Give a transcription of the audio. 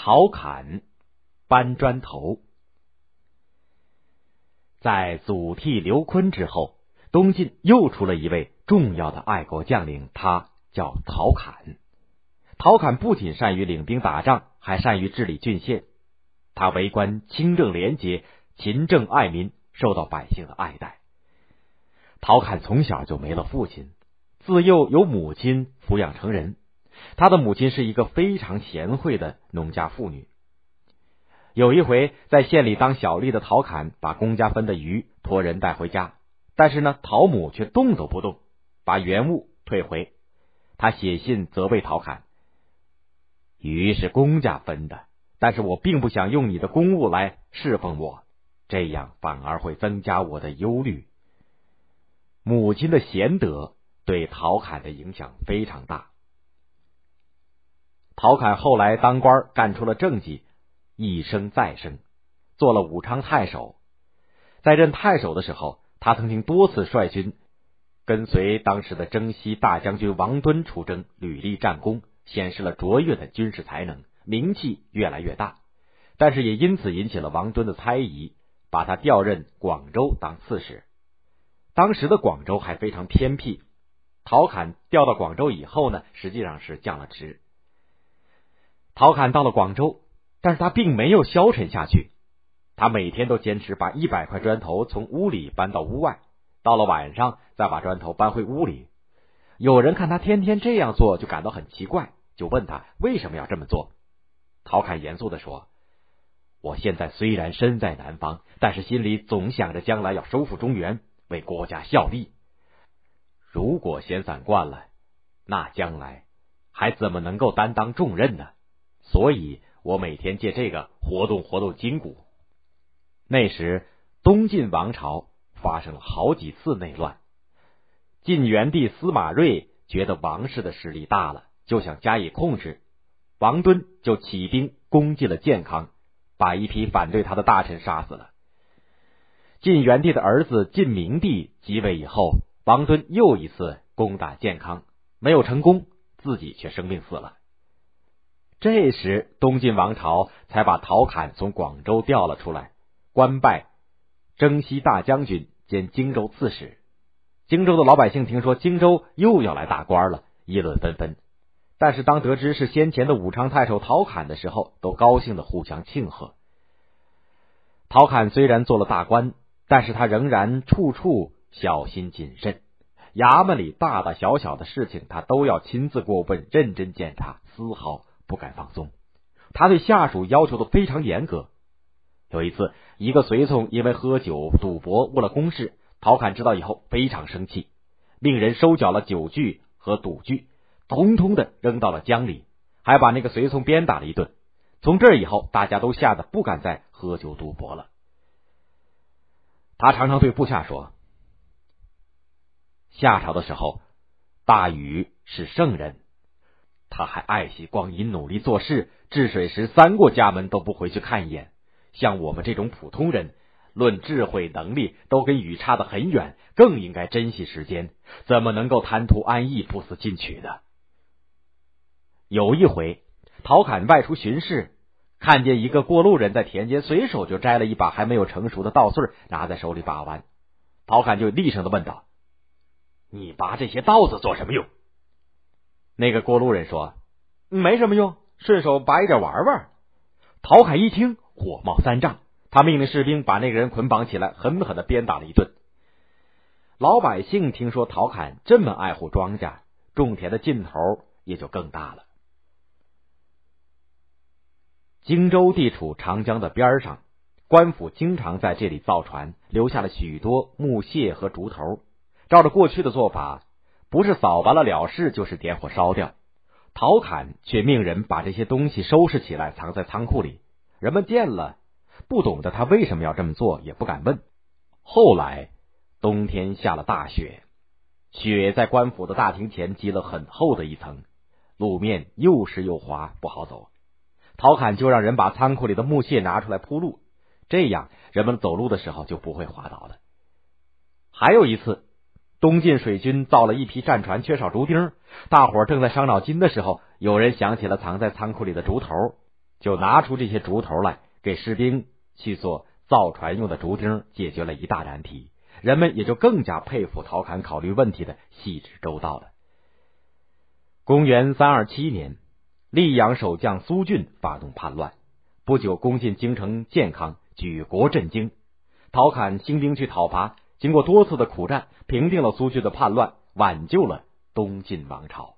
陶侃搬砖头，在祖逖、刘琨之后，东晋又出了一位重要的爱国将领，他叫陶侃。陶侃不仅善于领兵打仗，还善于治理郡县。他为官清正廉洁、勤政爱民，受到百姓的爱戴。陶侃从小就没了父亲，自幼由母亲抚养成人。他的母亲是一个非常贤惠的农家妇女。有一回，在县里当小吏的陶侃把公家分的鱼托人带回家，但是呢，陶母却动都不动，把原物退回。他写信责备陶侃：“鱼是公家分的，但是我并不想用你的公物来侍奉我，这样反而会增加我的忧虑。”母亲的贤德对陶侃的影响非常大。陶侃后来当官，干出了政绩，一升再升，做了武昌太守。在任太守的时候，他曾经多次率军跟随当时的征西大将军王敦出征，屡立战功，显示了卓越的军事才能，名气越来越大。但是也因此引起了王敦的猜疑，把他调任广州当刺史。当时的广州还非常偏僻，陶侃调到广州以后呢，实际上是降了职。陶侃到了广州，但是他并没有消沉下去。他每天都坚持把一百块砖头从屋里搬到屋外，到了晚上再把砖头搬回屋里。有人看他天天这样做，就感到很奇怪，就问他为什么要这么做。陶侃严肃的说：“我现在虽然身在南方，但是心里总想着将来要收复中原，为国家效力。如果闲散惯了，那将来还怎么能够担当重任呢？”所以我每天借这个活动活动筋骨。那时东晋王朝发生了好几次内乱，晋元帝司马睿觉得王氏的势力大了，就想加以控制。王敦就起兵攻进了建康，把一批反对他的大臣杀死了。晋元帝的儿子晋明帝即位以后，王敦又一次攻打建康，没有成功，自己却生病死了。这时，东晋王朝才把陶侃从广州调了出来，官拜征西大将军兼荆州刺史。荆州的老百姓听说荆州又要来大官了，议论纷纷。但是，当得知是先前的武昌太守陶侃的时候，都高兴的互相庆贺。陶侃虽然做了大官，但是他仍然处处小心谨慎，衙门里大大小小的事情，他都要亲自过问，认真检查，丝毫。不敢放松，他对下属要求的非常严格。有一次，一个随从因为喝酒赌博误了公事，陶侃知道以后非常生气，命人收缴了酒具和赌具，通通的扔到了江里，还把那个随从鞭打了一顿。从这以后，大家都吓得不敢再喝酒赌博了。他常常对部下说：“夏朝的时候，大禹是圣人。”他还爱惜光阴，努力做事。治水时，三过家门都不回去看一眼。像我们这种普通人，论智慧能力，都跟禹差得很远，更应该珍惜时间。怎么能够贪图安逸，不思进取呢？有一回，陶侃外出巡视，看见一个过路人在田间，随手就摘了一把还没有成熟的稻穗，拿在手里把玩。陶侃就厉声的问道：“你拔这些稻子做什么用？”那个过路人说：“没什么用，顺手拔一点玩玩。”陶侃一听，火冒三丈，他命令士兵把那个人捆绑起来，狠狠的鞭打了一顿。老百姓听说陶侃这么爱护庄稼，种田的劲头也就更大了。荆州地处长江的边上，官府经常在这里造船，留下了许多木屑和竹头。照着过去的做法。不是扫完了了事，就是点火烧掉。陶侃却命人把这些东西收拾起来，藏在仓库里。人们见了，不懂得他为什么要这么做，也不敢问。后来冬天下了大雪，雪在官府的大厅前积了很厚的一层，路面又湿又滑，不好走。陶侃就让人把仓库里的木屑拿出来铺路，这样人们走路的时候就不会滑倒了。还有一次。东晋水军造了一批战船，缺少竹钉。大伙正在伤脑筋的时候，有人想起了藏在仓库里的竹头，就拿出这些竹头来，给士兵去做造船用的竹钉，解决了一大难题。人们也就更加佩服陶侃考虑问题的细致周到了。公元三二七年，溧阳守将苏峻发动叛乱，不久攻进京城建康，举国震惊。陶侃兴兵去讨伐，经过多次的苦战，平定了苏区的叛乱，挽救了东晋王朝。